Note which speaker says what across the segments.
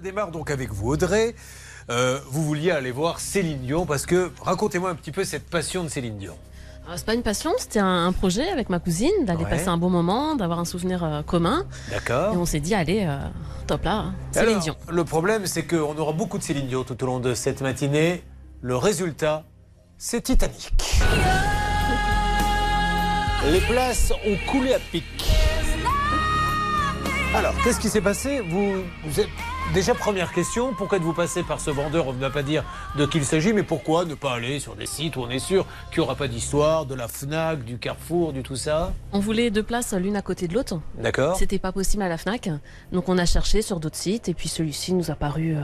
Speaker 1: Ça démarre donc avec vous, Audrey. Euh, vous vouliez aller voir Céline Dion parce que racontez-moi un petit peu cette passion de Céline Dion.
Speaker 2: C'est pas une passion, c'était un, un projet avec ma cousine, d'aller
Speaker 1: Ouais.
Speaker 2: passer un bon moment, d'avoir un souvenir euh, commun. Et
Speaker 1: D'accord.
Speaker 2: on s'est dit, allez, euh, top là. Céline Dion.
Speaker 1: Le problème, c'est qu'on aura beaucoup de Céline Dion tout au long de cette matinée. Le résultat, c'est Titanic. Les places ont coulé à pic. Alors, qu'est-ce qui s'est passé? Vous, vous êtes... Déjà, première question, pourquoi êtes-vous passé par ce vendeur? On ne va pas dire de qui il s'agit, mais pourquoi ne pas aller sur des sites où on est sûr qu'il n'y aura pas d'histoire, de la FNAC, du Carrefour, du tout ça?
Speaker 2: On voulait deux places l'une à côté de l'autre.
Speaker 1: D'accord
Speaker 2: C'était pas possible à la Fnac, donc on a cherché sur d'autres sites et puis celui-ci nous a paru. euh,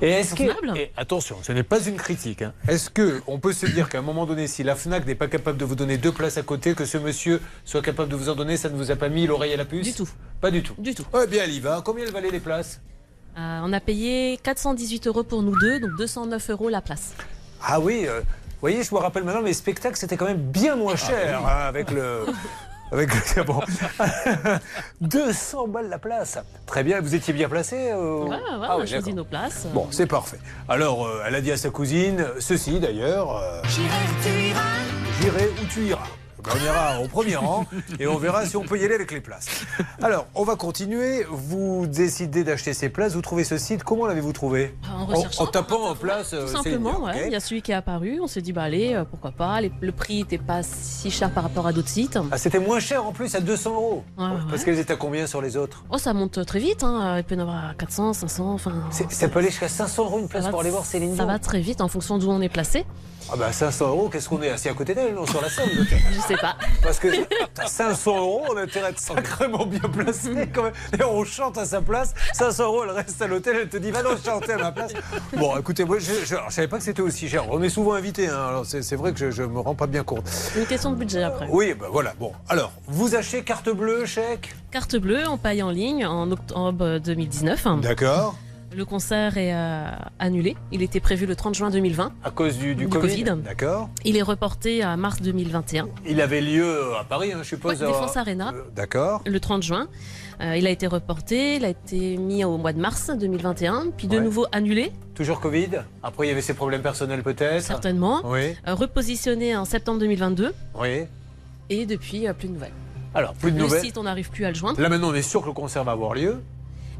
Speaker 1: Et est-ce que, et attention, ce n'est pas une critique. hein. Est-ce que on peut se dire qu'à un moment donné, si la Fnac n'est pas capable de vous donner deux places à côté, que ce monsieur soit capable de vous en donner, ça ne vous a pas mis l'oreille à la puce?
Speaker 2: Du tout.
Speaker 1: Pas du tout.
Speaker 2: Du tout.
Speaker 1: Eh bien, elle y va. Combien elle valait les places?
Speaker 2: Euh, on a payé 418 euros pour nous deux, donc 209 euros la place.
Speaker 1: Ah oui. euh, vous voyez, je me rappelle maintenant, les spectacles c'était quand même bien moins cher hein, avec le. Avec le- bon. 200 balles la place. Très bien, vous étiez bien placé euh,
Speaker 2: Ouais, ouais,
Speaker 1: ah
Speaker 2: on
Speaker 1: oui,
Speaker 2: a choisi nos places.
Speaker 1: Bon, c'est parfait. Alors, euh, elle a dit à sa cousine, ceci d'ailleurs. euh, J'irai où tu iras. Ben, on ira au premier rang et on verra si on peut y aller avec les places. Alors, on va continuer. Vous décidez d'acheter ces places. Vous trouvez ce site. Comment l'avez-vous trouvé
Speaker 2: En
Speaker 1: en, en tapant en place. euh,
Speaker 2: Tout simplement, ouais. il y a celui qui est apparu. On s'est dit, bah allez, euh, pourquoi pas. Les- le prix n'était pas si cher par rapport à d'autres sites.
Speaker 1: Ah, c'était moins cher en plus, à 200 euros.
Speaker 2: Ouais, ouais.
Speaker 1: Parce qu'elles étaient à combien sur les autres
Speaker 2: Oh, ça monte très vite. Hein. Il peut y en avoir à 400, 500. Enfin,
Speaker 1: Ça peut aller jusqu'à 500 euros une place pour aller voir Céline
Speaker 2: Ça va très vite en fonction d'où on est placé.
Speaker 1: Ah bah 500 euros, qu'est-ce qu'on est assis à côté d'elle, non, sur la peut-être
Speaker 2: Je sais pas.
Speaker 1: Parce que t'as 500 euros, on a intérêt à être sacrément bien placé quand même. Et on chante à sa place. 500 euros, elle reste à l'hôtel, elle te dit va donc chanter à ma place. Bon, écoutez, moi je, je, savais pas que c'était aussi cher. On est souvent invité, hein, alors c'est vrai que je, je me rends pas bien compte.
Speaker 2: Une question de budget après.
Speaker 1: Oui, bah voilà. Bon, alors, vous achetez carte bleue, chèque?
Speaker 2: Carte bleue, on paye en ligne en octobre 2019.
Speaker 1: D'accord.
Speaker 2: Le concert est euh, annulé. Il était prévu le 30 juin 2020.
Speaker 1: À cause du, du,
Speaker 2: Du
Speaker 1: Covid.
Speaker 2: Covid.
Speaker 1: D'accord.
Speaker 2: Il est reporté à mars 2021,
Speaker 1: Il avait lieu à Paris, hein, je suppose.
Speaker 2: Ouais,
Speaker 1: à-
Speaker 2: Défense Arena.
Speaker 1: Euh, D'accord.
Speaker 2: le 30 juin. Euh, il a été reporté, il a été mis au mois de mars 2021, puis de
Speaker 1: Ouais.
Speaker 2: nouveau annulé,
Speaker 1: Toujours Covid. Après, il y avait ses problèmes personnels peut-être.
Speaker 2: certainement.
Speaker 1: Oui,
Speaker 2: Euh, repositionné en septembre 2022,
Speaker 1: oui.
Speaker 2: et depuis, euh, plus de nouvelles.
Speaker 1: Alors, plus de
Speaker 2: Le
Speaker 1: nouvelles.
Speaker 2: site, on n'arrive plus à le joindre.
Speaker 1: Là maintenant, on est sûr que le concert va avoir lieu.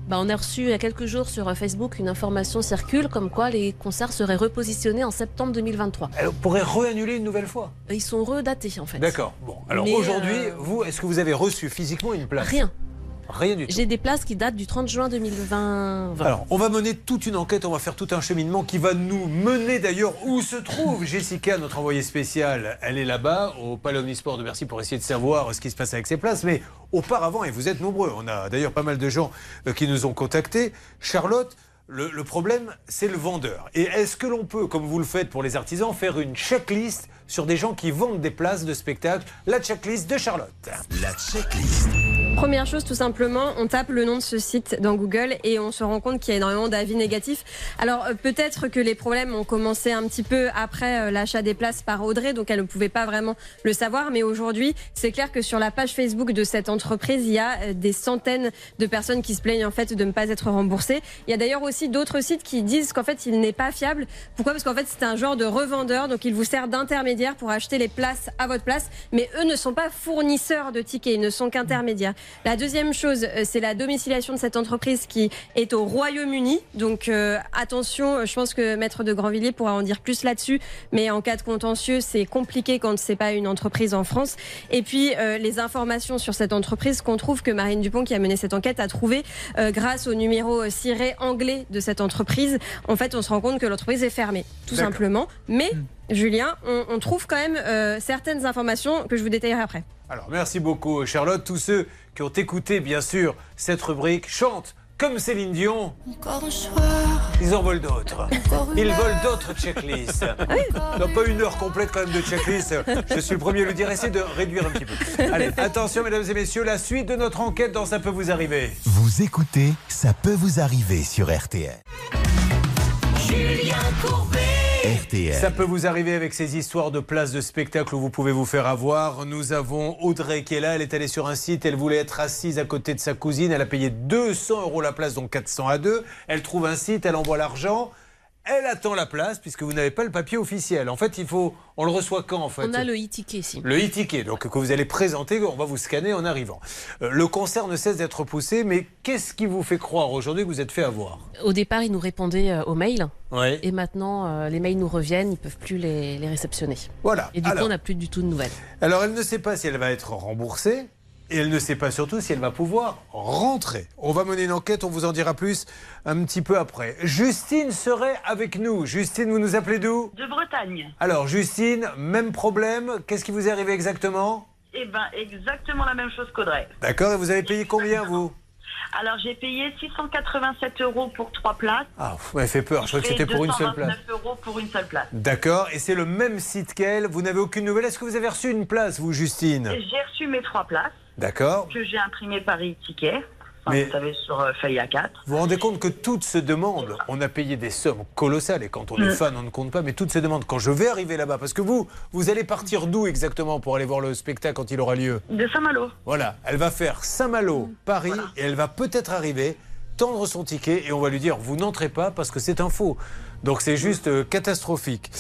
Speaker 2: Bah, on a reçu il y a quelques jours sur euh, Facebook une information circule comme quoi les concerts seraient repositionnés en septembre 2023.
Speaker 1: Elle pourrait réannuler une nouvelle fois?
Speaker 2: Ils sont redatés en fait.
Speaker 1: D'accord. Bon, alors aujourd'hui,
Speaker 2: euh,
Speaker 1: vous, est-ce que vous avez reçu physiquement une place?
Speaker 2: Rien.
Speaker 1: Rien du tout.
Speaker 2: J'ai des places qui datent du 30 juin 2020.
Speaker 1: Alors, on va mener toute une enquête, on va faire tout un cheminement qui va nous mener d'ailleurs où se trouve Jessica, notre envoyée spéciale. Elle est là-bas, au Palais Omnisport de Bercy, pour essayer de savoir ce qui se passe avec ses places. Mais auparavant, et vous êtes nombreux, on a d'ailleurs pas mal de gens euh, qui nous ont contactés. Charlotte, le, le problème, c'est le vendeur. Et est-ce que l'on peut, comme vous le faites pour les artisans, faire une checklist sur des gens qui vendent des places de spectacle? La checklist de Charlotte.
Speaker 3: La checklist.
Speaker 4: Première chose, tout simplement, on tape le nom de ce site dans Google et on se rend compte qu'il y a énormément d'avis négatifs. Alors euh, peut-être que les problèmes ont commencé un petit peu après euh, l'achat des places par Audrey, donc elle ne pouvait pas vraiment le savoir. Mais aujourd'hui, c'est clair que sur la page Facebook de cette entreprise, il y a euh, des centaines de personnes qui se plaignent en fait de ne pas être remboursées. Il y a d'ailleurs aussi d'autres sites qui disent qu'en fait il n'est pas fiable. Pourquoi? Parce qu'en fait c'est un genre de revendeur, donc il vous sert d'intermédiaire pour acheter les places à votre place, mais eux ne sont pas fournisseurs de tickets, ils ne sont qu'intermédiaires. La deuxième chose, euh, c'est la domiciliation de cette entreprise qui est au Royaume-Uni. Donc euh, attention, euh, je pense que Maître de Grandvilliers pourra en dire plus là-dessus. Mais en cas de contentieux, c'est compliqué quand c'est pas une entreprise en France. Et puis euh, les informations sur cette entreprise qu'on trouve que Marine Dupont, qui a mené cette enquête, a trouvé euh, grâce au numéro euh, ciré anglais de cette entreprise. En fait, on se rend compte que l'entreprise est fermée, tout simplement. Mais Julien, on, on trouve quand même euh, certaines informations que je vous détaillerai après.
Speaker 1: Alors, merci beaucoup, Charlotte. Tous ceux qui ont écouté, bien sûr, cette rubrique chantent comme Céline Dion.
Speaker 5: Encore un soir,
Speaker 1: Ils en veulent d'autres.
Speaker 5: encore une
Speaker 1: Ils veulent d'autres checklists. Non, pas une heure complète quand même de checklist. Je suis le premier à le dire. Essayez de réduire un petit peu. Allez, attention, mesdames et messieurs, la suite de notre enquête dans Ça peut vous arriver.
Speaker 3: Vous écoutez Ça peut vous arriver sur RTL.
Speaker 5: Julien Courbet,
Speaker 1: Ça peut vous arriver avec ces histoires de places de spectacle où vous pouvez vous faire avoir. Nous avons Audrey qui est là. Elle est allée sur un site. Elle voulait être assise à côté de sa cousine. Elle a payé 200 euros la place, donc 400 à 2. Elle trouve un site. Elle envoie l'argent. Elle attend la place puisque vous n'avez pas le papier officiel. En fait, il faut. On le reçoit quand en fait
Speaker 2: On a le e-ticket ici.
Speaker 1: Le e-ticket, donc que vous allez présenter, on va vous scanner en arrivant. Euh, le concert ne cesse d'être poussé, mais qu'est-ce qui vous fait croire aujourd'hui que vous êtes fait avoir?
Speaker 2: Au départ, ils nous répondaient euh, aux mails.
Speaker 1: Oui.
Speaker 2: Et maintenant, euh, les mails nous reviennent, ils peuvent plus les, les réceptionner.
Speaker 1: Voilà.
Speaker 2: Et du coup, on n'a plus du tout de nouvelles.
Speaker 1: Alors, elle ne sait pas si elle va être remboursée et elle ne sait pas surtout si elle va pouvoir rentrer. On va mener une enquête, on vous en dira plus un petit peu après. Justine serait avec nous. Justine, vous nous appelez d'où?
Speaker 5: De Bretagne.
Speaker 1: Alors, Justine, même problème. Qu'est-ce qui vous est arrivé exactement?
Speaker 5: Eh ben, exactement la même chose qu'Audrey.
Speaker 1: D'accord, et vous avez payé combien, vous?
Speaker 5: Alors, j'ai payé 687 euros pour trois places.
Speaker 1: Ah, m'avez fait peur, je crois que c'était pour une seule place.
Speaker 5: 229 euros pour une seule place.
Speaker 1: D'accord, et c'est le même site qu'elle. Vous n'avez aucune nouvelle. Est-ce que vous avez reçu une place, vous, Justine?
Speaker 5: J'ai reçu mes trois places
Speaker 1: D'accord.
Speaker 5: que j'ai imprimées par e-ticket. Enfin,
Speaker 1: Mais-
Speaker 5: Vous savez, sur euh, feuille A4.
Speaker 1: Vous vous rendez compte que toutes se demandent, on a payé des sommes colossales et quand on est
Speaker 5: Mm.
Speaker 1: fan, on ne compte pas, mais toutes se demandent quand je vais arriver là-bas, parce que vous, vous allez partir d'où exactement pour aller voir le spectacle quand il aura lieu
Speaker 5: De Saint-Malo.
Speaker 1: Voilà, elle va faire Saint-Malo, Paris, et elle va peut-être arriver, tendre son ticket et on va lui dire vous n'entrez pas parce que c'est un faux. Donc c'est juste euh, catastrophique.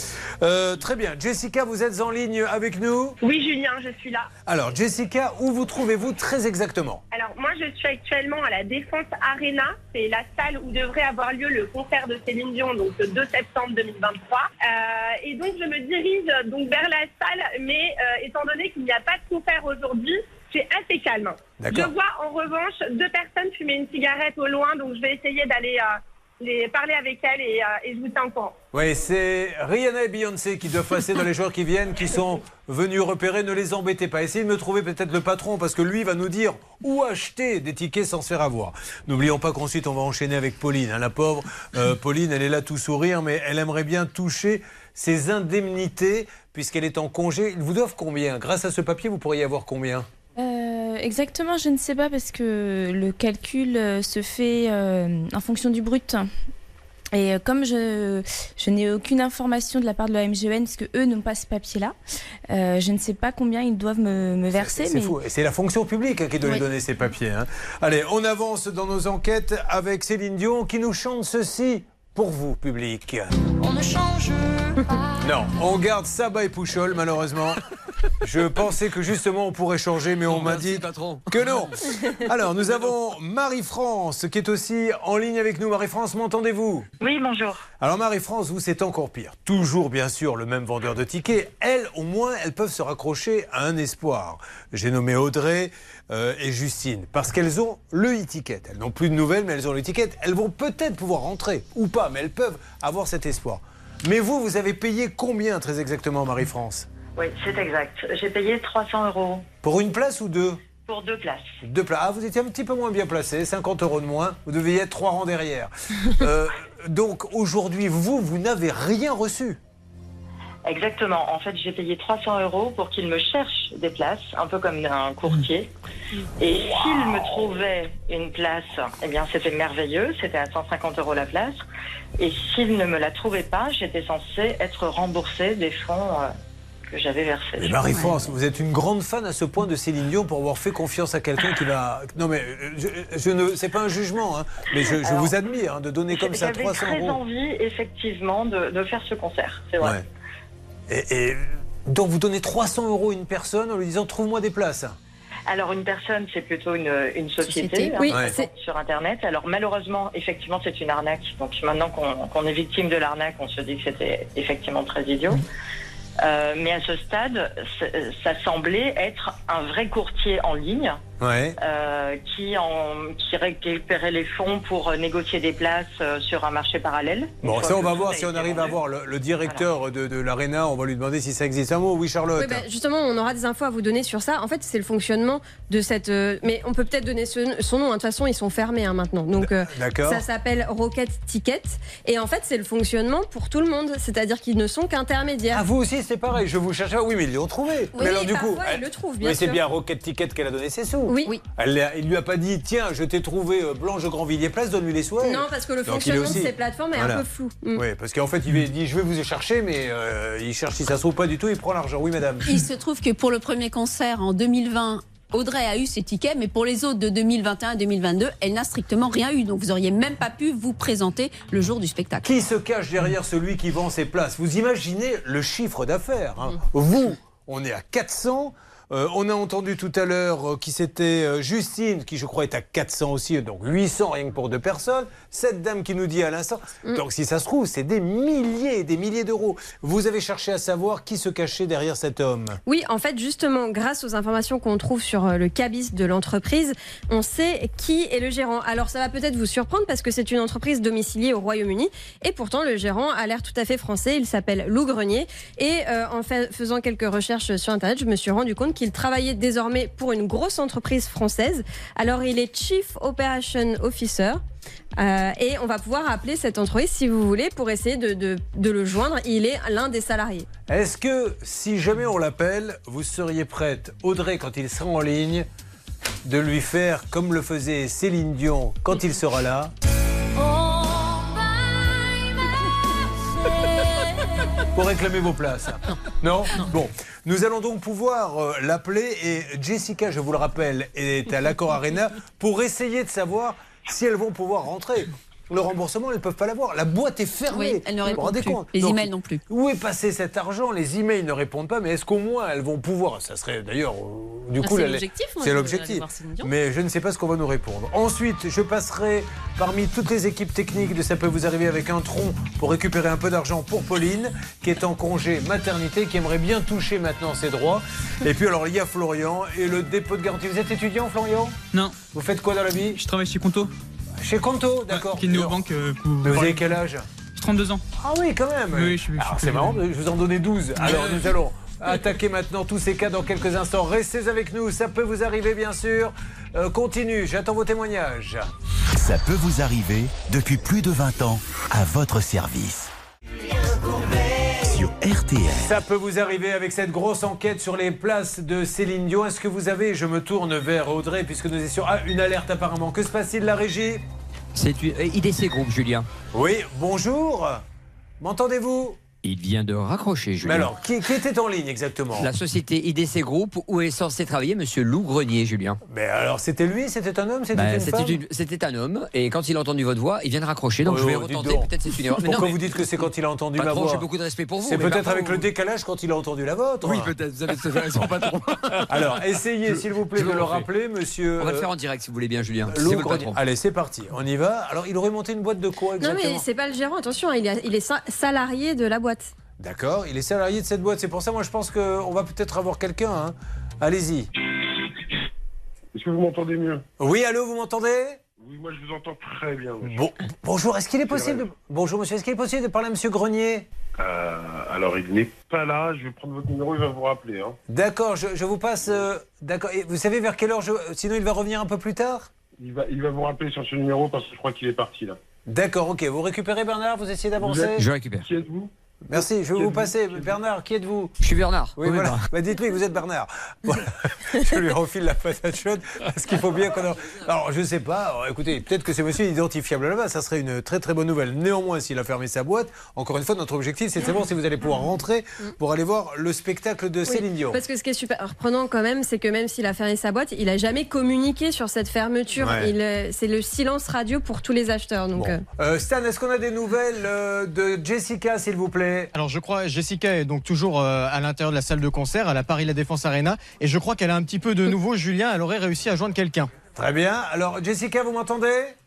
Speaker 1: Euh, très bien, Jessica, vous êtes en ligne avec nous.
Speaker 6: Oui, Julien, je suis là.
Speaker 1: Alors Jessica, où vous trouvez-vous très exactement
Speaker 6: Alors, moi, je suis actuellement à la Défense Arena. C'est la salle où devrait avoir lieu le concert de Céline Dion, donc le 2 septembre 2023. Euh, et donc, je me dirige donc vers la salle, mais euh, étant donné qu'il n'y a pas de concert aujourd'hui, c'est assez calme. Je vois en revanche deux personnes fumer une cigarette au loin, donc je vais essayer d'aller euh, les parler avec elles et, euh, et je vous tiens au courant.
Speaker 1: Oui, c'est Rihanna et Beyoncé qui doivent passer dans les joueurs qui viennent, qui sont venus repérer. Ne les embêtez pas. Essayez de me trouver peut-être le patron parce que lui va nous dire où acheter des tickets sans se faire avoir. N'oublions pas qu'ensuite on va enchaîner avec Pauline. hein, la pauvre euh, Pauline, elle est là tout sourire, mais elle aimerait bien toucher ses indemnités puisqu'elle est en congé. Ils vous doivent combien? Grâce à ce papier, vous pourriez avoir combien?
Speaker 7: Euh, exactement, je ne sais pas parce que le calcul euh, se fait euh, en fonction du brut. Et euh, comme je, je n'ai aucune information de la part de la MGN, parce que eux n'ont pas ce papier-là, euh, je ne sais pas combien ils doivent me, me verser.
Speaker 1: C'est
Speaker 7: mais...
Speaker 1: fou. C'est la fonction publique hein, qui doit lui
Speaker 7: Oui.
Speaker 1: donner ces papiers. hein. Allez, on avance dans nos enquêtes avec Céline Dion qui nous chante ceci pour vous, public.
Speaker 8: On ne change pas.
Speaker 1: Non, on garde Saba et Pouchol, malheureusement. Je pensais que justement on pourrait changer, mais on m'a dit que non. Alors, nous avons Marie-France qui est aussi en ligne avec nous. Marie-France, m'entendez-vous?
Speaker 5: Oui, bonjour.
Speaker 1: Alors, Marie-France, vous, c'est encore pire. Toujours, bien sûr, le même vendeur de tickets. Elles, au moins, elles peuvent se raccrocher à un espoir. J'ai nommé Audrey euh, et Justine parce qu'elles ont le e-ticket. Elles n'ont plus de nouvelles, mais elles ont le e-ticket. Elles vont peut-être pouvoir rentrer ou pas, mais elles peuvent avoir cet espoir. Mais vous, vous avez payé combien très exactement, Marie-France?
Speaker 5: Oui, c'est exact. J'ai payé 300 euros
Speaker 1: Pour une place ou deux
Speaker 5: pour deux places.
Speaker 1: Deux places. Ah, vous étiez un petit peu moins bien placé, 50 euros de moins. Vous deviez être trois rangs derrière. Euh, donc aujourd'hui, vous, vous n'avez rien reçu.
Speaker 5: Exactement. En fait, j'ai payé 300 euros pour qu'il me cherche des places, un peu comme un courtier. Et s'il me trouvait une place, eh bien, c'était merveilleux. C'était à 150 euros la place. Et s'il ne me la trouvait pas, j'étais censée être remboursée des fonds euh, que j'avais versés.
Speaker 1: Mais Marie-France, vous êtes une grande fan à ce point de Céline Dion pour avoir fait confiance à quelqu'un qui va. Non, mais euh, je, je ne. C'est pas un jugement, hein, mais je, je
Speaker 5: Alors,
Speaker 1: vous admire hein, de donner comme ça
Speaker 5: J'avais
Speaker 1: 300
Speaker 5: très
Speaker 1: euros.
Speaker 5: envie, effectivement, de, de faire ce concert. C'est vrai.
Speaker 1: Ouais. Et, et donc vous donnez 300 euros à une personne en lui disant trouve-moi des places.
Speaker 5: Alors une personne, c'est plutôt une, une société,
Speaker 2: Société.
Speaker 5: hein,
Speaker 4: Oui,
Speaker 5: sur Internet. Alors malheureusement, effectivement, c'est une arnaque. Donc maintenant qu'on est victime de l'arnaque, on se dit que c'était effectivement très idiot. Mais à ce stade, ça semblait être un vrai courtier en ligne
Speaker 1: Ouais.
Speaker 5: euh, qui, en, qui récupérait les fonds pour euh, négocier des places euh, sur un marché parallèle.
Speaker 1: Bon, ça, on va voir si on arrive à voir le, le directeur de, de l'Arena. On va lui demander si ça existe. Un mot, oui, Charlotte.
Speaker 4: Oui, bah, justement, on aura des infos à vous donner sur ça. En fait, c'est le fonctionnement de cette. euh, mais on peut peut-être donner ce- son nom. hein. De toute façon, ils sont fermés hein, maintenant. Donc, euh,
Speaker 1: D'accord.
Speaker 4: ça s'appelle Rocket Ticket. Et en fait, c'est le fonctionnement pour tout le monde. C'est-à-dire qu'ils ne sont qu'intermédiaires.
Speaker 1: Ah, vous aussi, c'est pareil. Je vous cherchais. Oui, mais ils l'ont trouvé.
Speaker 4: Oui,
Speaker 1: mais alors, du
Speaker 4: parfois,
Speaker 1: coup.
Speaker 4: ils le trouvent, bien
Speaker 1: mais c'est bien Rocket Ticket qu'elle a donné ses sous.
Speaker 4: Oui.
Speaker 2: Oui.
Speaker 1: Elle, il lui a pas dit tiens, je t'ai trouvé euh, Blanche Grandvilliers Place, donne-lui les souhaits.
Speaker 4: Non, parce que le
Speaker 1: Donc,
Speaker 4: fonctionnement de ces plateformes est
Speaker 1: Voilà.
Speaker 4: un peu flou. Mm.
Speaker 1: Oui, parce qu'en fait, il lui a dit je vais vous y chercher, mais euh, il cherche si ça se trouve pas du tout, il prend l'argent. Oui, madame.
Speaker 9: Il se trouve que pour le premier concert en 2020, Audrey a eu ses tickets, mais pour les autres de 2021 et 2022, elle n'a strictement rien eu. Donc vous auriez même pas pu vous présenter le jour du spectacle.
Speaker 1: Qui se cache derrière celui qui vend ses places? Vous imaginez le chiffre d'affaires. hein. Vous, on est à 400. Euh, on a entendu tout à l'heure euh, qui c'était euh, Justine, qui je crois est à 400 aussi, donc 800 rien que pour deux personnes. Cette dame qui nous dit à l'instant. Donc si ça se trouve, c'est des milliers et des milliers d'euros. Vous avez cherché à savoir qui se cachait derrière cet homme.
Speaker 4: Oui, en fait, justement, grâce aux informations qu'on trouve sur le cabis de l'entreprise, on sait qui est le gérant. Alors, ça va peut-être vous surprendre parce que c'est une entreprise domiciliée au Royaume-Uni et pourtant le gérant a l'air tout à fait français. Il s'appelle Lou Grenier et en fait, faisant quelques recherches sur Internet, je me suis rendu compte qu'il travaillait désormais pour une grosse entreprise française. Alors, il est Chief Operation Officer. Euh, et on va pouvoir appeler cette entreprise si vous voulez pour essayer de le joindre. Il est l'un des salariés.
Speaker 1: Est-ce que si jamais on l'appelle, vous seriez prête, Audrey, quand il sera en ligne, de lui faire comme le faisait Céline Dion quand il sera là? Pour réclamer vos places. Non, Bon, nous allons donc pouvoir euh, l'appeler et Jessica, je vous le rappelle, est à l'Accor Arena pour essayer de savoir si elles vont pouvoir rentrer. Le remboursement, elles ne peuvent pas l'avoir. La boîte est fermée.
Speaker 9: Oui, elle ne
Speaker 1: Vous vous
Speaker 9: répond
Speaker 1: rendez
Speaker 9: plus.
Speaker 1: compte
Speaker 9: Les
Speaker 1: Donc,
Speaker 9: emails non plus.
Speaker 1: Où est passé cet argent Les emails ne répondent pas, mais est-ce qu'au moins elles vont pouvoir Ça serait d'ailleurs, euh, du
Speaker 2: Ah,
Speaker 1: coup,
Speaker 2: c'est l'objectif,
Speaker 1: C'est. Mais je ne sais pas ce qu'on va nous répondre. Ensuite, je passerai parmi toutes les équipes techniques de Ça peut vous arriver avec un tronc pour récupérer un peu d'argent pour Pauline, qui est en congé maternité, qui aimerait bien toucher maintenant ses droits. Et puis alors, il y a Florian et le dépôt de garantie. Vous êtes étudiant, Florian?
Speaker 10: Non,
Speaker 1: Vous faites quoi dans la vie?
Speaker 10: Je travaille chez Conto,
Speaker 1: Chez Conto, d'accord.
Speaker 10: qui est euh, pour-
Speaker 1: mais vous avez quel âge
Speaker 10: J'ai 32 ans.
Speaker 1: Ah oui, quand même.
Speaker 10: Oui, je suis- je
Speaker 1: Alors
Speaker 10: suis
Speaker 1: c'est
Speaker 10: plus
Speaker 1: marrant, je vous en donnais 12. Alors nous allons attaquer maintenant tous ces cas dans quelques instants. Restez avec nous, ça peut vous arriver bien sûr. Euh, continue, j'attends vos témoignages.
Speaker 3: Ça peut vous arriver depuis plus de 20 ans à votre service. RTL.
Speaker 1: Ça peut vous arriver avec cette grosse enquête sur les places de Céline Dion. Est-ce que vous avez, je me tourne vers Audrey puisque nous étions ah, une alerte apparemment. Que se passe-t-il la régie?
Speaker 11: C'est une- euh, IDC Group, Julien.
Speaker 1: Oui, bonjour. M'entendez-vous?
Speaker 11: Il vient de raccrocher,
Speaker 1: Mais
Speaker 11: Julien.
Speaker 1: alors, qui, qui était en ligne exactement
Speaker 11: La société IDC Group, où est censé travailler Monsieur Lou Grenier, Julien.
Speaker 1: Mais alors, c'était lui C'était un homme C'était une
Speaker 11: C'était
Speaker 1: femme
Speaker 11: une- c'était un homme, et quand il a entendu votre voix, il vient de raccrocher, donc
Speaker 1: Oh,
Speaker 11: je vais
Speaker 1: oh,
Speaker 11: retenter.
Speaker 1: donc.
Speaker 11: Peut-être c'est une erreur. Mais
Speaker 1: Pourquoi
Speaker 11: non,
Speaker 1: vous
Speaker 11: mais-
Speaker 1: dites que c'est quand il a entendu ma
Speaker 11: Patron,
Speaker 1: voix
Speaker 11: j'ai beaucoup de respect pour vous.
Speaker 1: C'est
Speaker 11: mais
Speaker 1: peut-être avec le
Speaker 11: vous-
Speaker 1: décalage quand il a entendu la vôtre.
Speaker 11: Oui, peut-être, vous avez tout raison, patron.
Speaker 1: Alors, essayez, s'il vous plaît,
Speaker 11: Je
Speaker 1: de
Speaker 11: vous
Speaker 1: le rappeler, monsieur.
Speaker 11: On va le faire en direct si vous voulez bien, Julien.
Speaker 1: Lou
Speaker 11: vous
Speaker 1: Grenier. Allez, c'est parti. On y va. Alors, il aurait monté une boîte de quoi
Speaker 4: Non,
Speaker 1: exactement?
Speaker 4: mais c'est pas le gérant, attention, il est, salarié de la boîte.
Speaker 1: D'accord, il est salarié de cette boîte. C'est pour ça, moi, je pense qu'on va peut-être avoir quelqu'un. hein. Allez-y.
Speaker 12: Est-ce que vous m'entendez mieux?
Speaker 1: Oui, allô, vous m'entendez?
Speaker 12: Oui, moi je vous entends très bien. monsieur.
Speaker 1: Bon, bonjour, est-ce qu'il est possible de... Bonjour, monsieur, est-ce qu'il est possible de parler à monsieur Grenier?
Speaker 12: Euh, alors, il n'est pas là. Je vais prendre votre numéro, il va vous rappeler. Hein.
Speaker 1: D'accord, je, je vous passe. euh, D'accord. Et vous savez vers quelle heure je... Sinon, il va revenir un peu plus tard?
Speaker 12: Il, va, il va vous rappeler sur ce numéro parce que je crois qu'il est parti là.
Speaker 1: D'accord, ok. Vous récupérez Bernard Vous essayez d'avancer?
Speaker 12: êtes-
Speaker 11: Je récupère.
Speaker 12: Qui êtes-vous?
Speaker 1: Merci, je vais vous passer. Bernard, qui êtes-vous
Speaker 11: Je suis Bernard.
Speaker 1: Oui, voilà. Bah, dites-lui, vous êtes Bernard. Voilà. je lui refile la patate chaude parce qu'il faut bien qu'on. en- Alors, je sais pas. Alors, écoutez, peut-être que ce monsieur est identifiable là-bas. Ça serait une très très bonne nouvelle. Néanmoins, s'il a fermé sa boîte, encore une fois, notre objectif, c'est de savoir si vous allez pouvoir rentrer pour aller voir le spectacle de Céline Dion.
Speaker 4: Parce que ce qui est super reprenant quand même, c'est que même s'il a fermé sa boîte, il a jamais communiqué sur cette fermeture.
Speaker 1: Ouais.
Speaker 4: Il, euh, c'est le silence radio pour tous les acheteurs. Donc,
Speaker 1: Bon.
Speaker 4: euh,
Speaker 1: Euh, Stan, est-ce qu'on a des nouvelles euh, de Jessica, s'il vous plaît?
Speaker 13: Alors je crois Jessica est donc toujours euh, à l'intérieur de la salle de concert à la Paris La Défense Arena et je crois qu'elle a un petit peu de nouveau Julien, elle aurait réussi à joindre quelqu'un.
Speaker 1: Très bien. Alors, Jessica, vous m'entendez?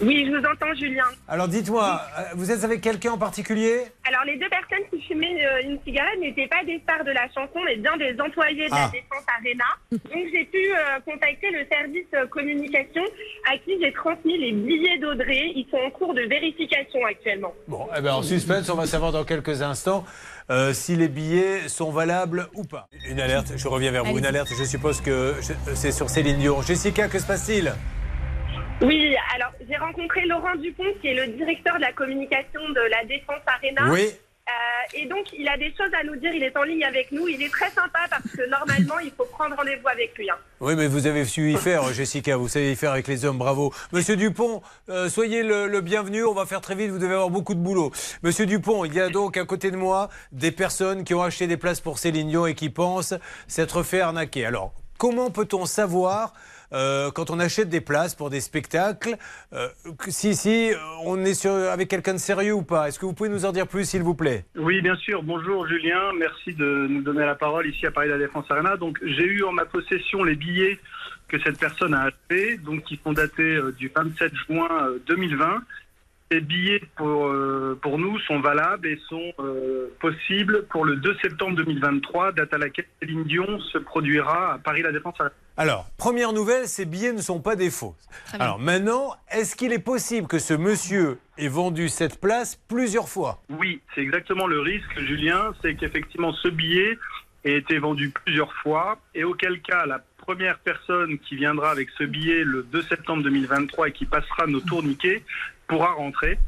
Speaker 6: Oui, je vous entends, Julien.
Speaker 1: Alors, dites-moi, euh, vous êtes avec quelqu'un en particulier?
Speaker 6: Alors, les deux personnes qui fumaient euh, une cigarette n'étaient pas des stars de la chanson, mais bien des employés de
Speaker 1: Ah.
Speaker 6: la Défense Arena. Donc, j'ai pu euh, contacter le service communication à qui j'ai transmis les billets d'Audrey. Ils sont en cours de vérification actuellement.
Speaker 1: Bon, eh ben, en suspense, on va savoir dans quelques instants euh, si les billets sont valables ou pas. Une alerte, je reviens vers vous. Une alerte, je suppose que c'est sur Céline Dion. Jessica, que se passe-t-il?
Speaker 6: Oui, alors j'ai rencontré Laurent Dupont, qui est le directeur de la communication de la Défense Arena.
Speaker 1: Oui.
Speaker 6: Euh, et donc, il a des choses à nous dire. Il est en ligne avec nous. Il est très sympa parce que normalement, il faut prendre rendez-vous avec lui. hein.
Speaker 1: Oui, mais vous avez su y faire, Jessica. Vous savez y faire avec les hommes, bravo. Monsieur Dupont, euh, soyez le, le bienvenu. On va faire très vite. Vous devez avoir beaucoup de boulot. Monsieur Dupont, il y a donc à côté de moi des personnes qui ont acheté des places pour Céline Dion et qui pensent s'être fait arnaquer. Alors, comment peut-on savoir euh, quand on achète des places pour des spectacles, euh, si, si euh, on est avec quelqu'un de sérieux ou pas Est-ce que vous pouvez nous en dire plus, s'il vous plaît?
Speaker 10: Oui, bien sûr. Bonjour Julien, merci de nous donner la parole ici à Paris La Défense Arena. Donc j'ai eu en ma possession les billets que cette personne a achetés, donc qui sont datés du 27 juin euh, 2020. Ces billets pour, euh, pour nous sont valables et sont euh, possibles pour le 2 septembre 2023, date à laquelle Céline Dion se produira à Paris La Défense.
Speaker 1: Alors, première nouvelle, ces billets ne sont pas des faux. Alors maintenant, est-ce qu'il est possible que ce monsieur ait vendu cette place plusieurs fois?
Speaker 10: Oui, c'est exactement le risque, Julien, c'est qu'effectivement ce billet ait été vendu plusieurs fois, et auquel cas la première personne qui viendra avec ce billet le 2 septembre 2023 et qui passera nos tourniquets pourra rentrer.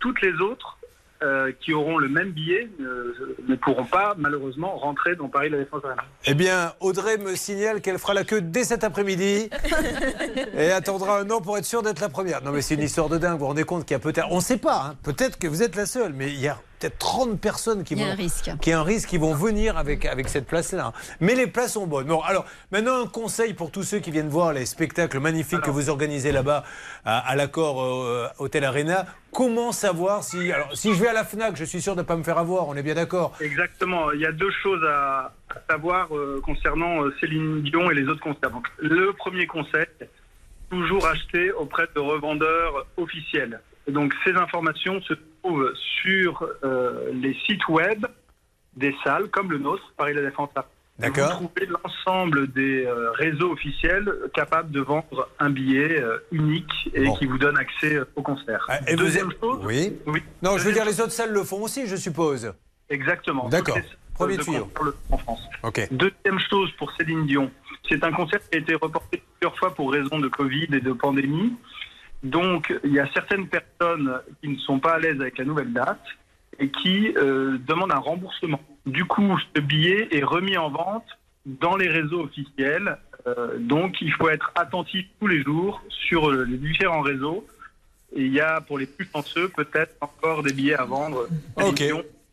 Speaker 10: Toutes les autres euh, qui auront le même billet euh, ne pourront pas malheureusement rentrer dans Paris La Défense Arena.
Speaker 1: Eh bien, Audrey me signale qu'elle fera la queue dès cet après-midi et attendra un an pour être sûre d'être la première. Non, mais c'est une histoire de dingue. Vous vous rendez compte qu'il y a peut-être. On ne sait pas, hein. peut-être que vous êtes la seule, mais il y a peut-être 30 personnes qui
Speaker 9: Il y a
Speaker 1: vont.
Speaker 9: un risque.
Speaker 1: Qui a un risque, qui vont venir avec, avec cette place-là. Mais les places sont bonnes. Bon, alors, maintenant, un conseil pour tous ceux qui viennent voir les spectacles magnifiques que vous organisez là-bas à, à l'accord euh, Hôtel Arena. Comment savoir si. Alors, si je vais à la Fnac, je suis sûr de ne pas me faire avoir, on est bien d'accord.
Speaker 10: Exactement. Il y a deux choses à, à savoir euh, concernant euh, Céline Dion et les autres concerts. Donc, le premier conseil, toujours acheter auprès de revendeurs officiels. Et donc, ces informations se trouvent sur euh, les sites web des salles comme le nôtre, Paris La Défense.
Speaker 1: D'accord.
Speaker 10: Vous trouvez l'ensemble des euh, réseaux officiels capables de vendre un billet euh, unique et
Speaker 1: Bon.
Speaker 10: qui vous donne accès au concert.
Speaker 1: Et vous
Speaker 10: Deuxième chose,
Speaker 1: Oui.
Speaker 10: oui.
Speaker 1: Non, je veux dire, les autres salles le font aussi, je suppose.
Speaker 10: Exactement.
Speaker 1: D'accord. Premier tuyau.
Speaker 10: en France.
Speaker 1: Ok.
Speaker 10: Deuxième chose pour Céline Dion, c'est un concert qui a été reporté plusieurs fois pour raison de Covid et de pandémie. Donc, il y a certaines personnes qui ne sont pas à l'aise avec la nouvelle date et qui euh, demandent un remboursement. Du coup, ce billet est remis en vente dans les réseaux officiels. Euh, donc, il faut être attentif tous les jours sur les différents réseaux. Et il y a, pour les plus chanceux, peut-être encore des billets à vendre.
Speaker 1: Ok.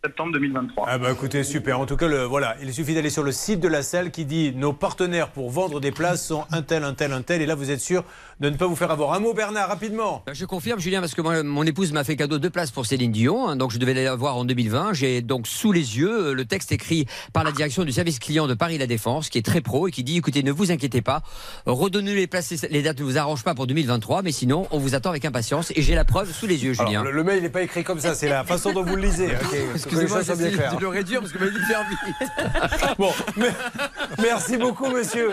Speaker 10: Septembre 2023.
Speaker 1: Ah bah écoutez, super. En tout cas, le, voilà, il suffit d'aller sur le site de la salle qui dit nos partenaires pour vendre des places sont un tel, un tel, un tel. Et là, vous êtes sûr de ne pas vous faire avoir. Un mot, Bernard, rapidement.
Speaker 11: Ben, Je confirme, Julien, parce que moi, mon épouse m'a fait cadeau de places pour Céline Dion, hein, donc je devais la voir en 2020. J'ai donc sous les yeux euh, le texte écrit par la direction du service client de Paris La Défense, qui est très pro et qui dit écoutez, ne vous inquiétez pas, redonnez les places, les dates ne vous arrangent pas pour 2023, mais sinon, on vous attend avec impatience. Et j'ai la preuve sous les yeux, Julien.
Speaker 1: Alors, le, le mail n'est pas écrit comme ça, c'est la façon dont vous le lisez.
Speaker 11: Excusez-moi, j'essaie de le réduire parce que vous m'avez dit de faire vite.
Speaker 1: Bon, mais- merci beaucoup, monsieur.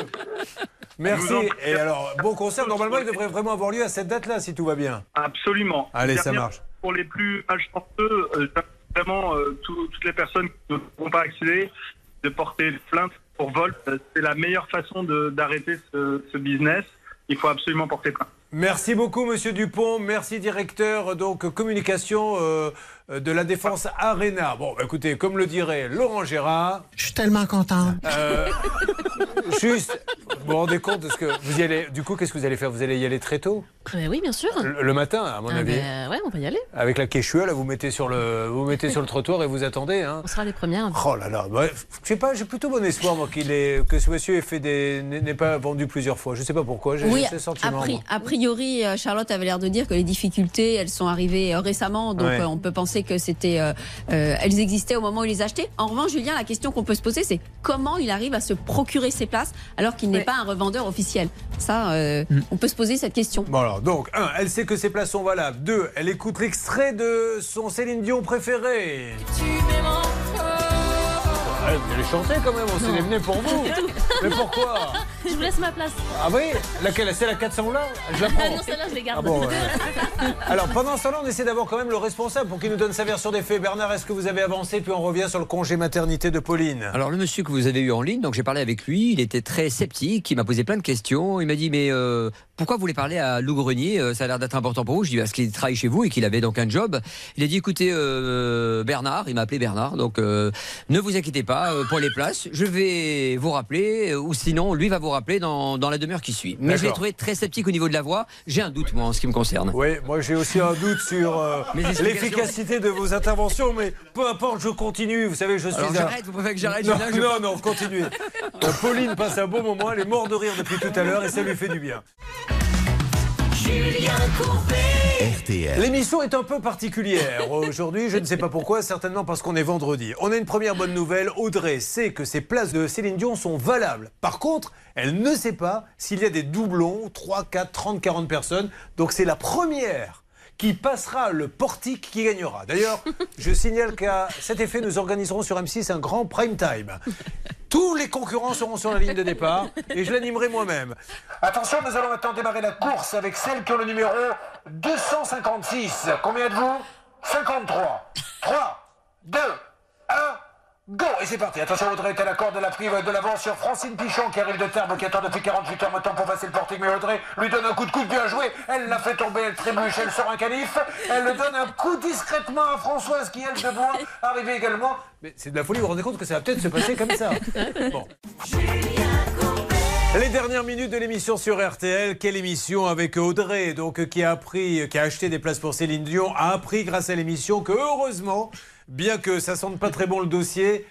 Speaker 1: Merci. Et alors, bon concert, normalement, il devrait vraiment avoir lieu à cette date-là, si tout va bien.
Speaker 10: Absolument.
Speaker 1: Allez, ça marche.
Speaker 10: Pour les plus malchanceux, euh, vraiment euh, tout- toutes les personnes qui ne pourront pas accéder de porter plainte pour vol. Euh, C'est la meilleure façon de- d'arrêter ce, ce business. Il faut absolument porter plainte.
Speaker 1: Merci beaucoup, Monsieur Dupont. Merci, directeur donc communication euh, de la Défense Arena. Bon, bah, écoutez, comme le dirait Laurent Gérard.
Speaker 14: Je suis tellement content.
Speaker 1: euh, juste, vous vous rendez compte de ce que vous y allez. Du coup, qu'est-ce que vous allez faire? Vous allez y aller très tôt,
Speaker 2: Euh, oui, bien sûr.
Speaker 1: le, le matin, à mon
Speaker 2: Ah,
Speaker 1: avis.
Speaker 2: ben, ouais, on va y aller.
Speaker 1: Avec la quechua, là, vous mettez sur le, vous mettez sur le trottoir et vous attendez. Hein.
Speaker 2: On sera les premières.
Speaker 1: Oh là là, bah, je sais pas, j'ai plutôt bon espoir moi qu'il ait, que ce monsieur ait fait des, n'ait pas vendu plusieurs fois. Je sais pas pourquoi, j'ai
Speaker 9: Oui,
Speaker 1: ce
Speaker 9: a,
Speaker 1: sentiment.
Speaker 9: pri-
Speaker 1: moi.
Speaker 9: a priori, euh, Charlotte avait l'air de dire que les difficultés, elles sont arrivées euh, récemment, donc
Speaker 1: Ouais.
Speaker 9: euh, on peut penser que c'était, euh, elles existaient au moment où il les achetait. En revanche, Julien, la question qu'on peut se poser, c'est comment il arrive à se procurer ces places alors qu'il n'est
Speaker 4: Ouais.
Speaker 9: pas un revendeur officiel? Ça, euh, on peut se poser cette question.
Speaker 1: Bon alors, donc, un, elle sait que ses places sont valables. Deux, elle écoute l'extrait de son Céline Dion préféré. Ouais, vous allez chanter quand même, on s'est venu pour vous. Mais pourquoi
Speaker 2: Je vous laisse ma place.
Speaker 1: Ah oui Laquelle C'est la 400 là Je la
Speaker 2: Ah
Speaker 1: prends.
Speaker 2: non, celle-là, je les garde.
Speaker 1: Ah bon, ouais. Alors pendant ce temps-là, on essaie d'avoir quand même le responsable pour qu'il nous donne sa version des faits. Bernard, est-ce que vous avez avancé Puis on revient sur le congé maternité de Pauline?
Speaker 11: Alors le monsieur que vous avez eu en ligne, donc j'ai parlé avec lui, il était très sceptique, il m'a posé plein de questions, il m'a dit mais euh, pourquoi vous voulez parler à Lou Grenier Euh, Ça a l'air d'être important pour vous. Je dis parce qu'il travaille chez vous et qu'il avait donc un job. Il a dit écoutez euh, Bernard, il m'a appelé Bernard, donc euh, ne vous inquiétez pas pour les places, je vais vous rappeler ou sinon lui va vous rappeler dans, dans la demi-heure qui suit. Mais je l'ai trouvé très sceptique au niveau de la voix. J'ai un doute moi en ce qui me concerne.
Speaker 1: Oui, moi j'ai aussi un doute sur euh, l'efficacité de vos interventions, mais peu importe, je continue. Vous savez, je suis.
Speaker 11: Alors j'arrête, vous préférez que j'arrête
Speaker 1: Non,
Speaker 11: je-
Speaker 1: non, non, continuez. Pauline passe un bon moment, elle est morte de rire depuis tout à l'heure et ça lui fait du bien.
Speaker 3: Julien Courbet. RTL.
Speaker 1: L'émission est un peu particulière aujourd'hui, je ne sais pas pourquoi, certainement parce qu'on est vendredi. On a une première bonne nouvelle, Audrey sait que ses places de Céline Dion sont valables. Par contre, elle ne sait pas s'il y a des doublons, 3, 4, 30, 40 personnes. Donc c'est la première qui passera le portique qui gagnera. D'ailleurs, je signale qu'à cet effet, nous organiserons sur M6 un grand prime time. Les concurrents seront sur la ligne de départ et je l'animerai moi-même. Attention, nous allons maintenant démarrer la course avec celle qui ont le numéro 256. Combien de vous 53. 3, 2, 1. Go Et c'est parti. Attention, Audrey est à la corde de la prive de l'avance sur Francine Pichon qui arrive de Tarbes, qui attend depuis 48 heures maintenant pour passer le portique. Mais Audrey lui donne un coup de coude bien joué. Elle l'a fait tomber, elle trébuche, elle sort un canif. Elle le donne un coup discrètement à Françoise qui, elle, de doit arriver également. Mais c'est de la folie, vous vous rendez compte que ça va peut-être se passer comme ça. Bon. Les dernières minutes de l'émission sur RTL, quelle émission avec Audrey, donc qui a appris, qui a acheté des places pour Céline Dion, a appris grâce à l'émission que heureusement, bien que ça sente pas très bon le dossier,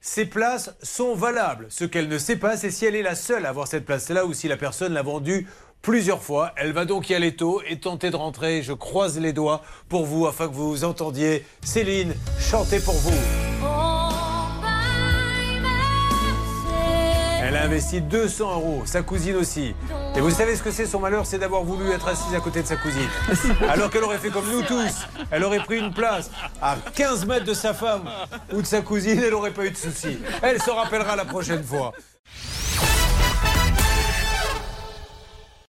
Speaker 1: ces places sont valables. Ce qu'elle ne sait pas, c'est si elle est la seule à avoir cette place-là ou si la personne l'a vendue plusieurs fois. Elle va donc y aller tôt et tenter de rentrer. Je croise les doigts pour vous afin que vous entendiez Céline chanter pour vous. Elle a investi 200 euros, sa cousine aussi. Et vous savez ce que c'est son malheur C'est d'avoir voulu être assise à côté de sa cousine. Alors qu'elle aurait fait comme nous tous. Elle aurait pris une place à 15 mètres de sa femme ou de sa cousine, elle n'aurait pas eu de soucis. Elle se rappellera la prochaine fois.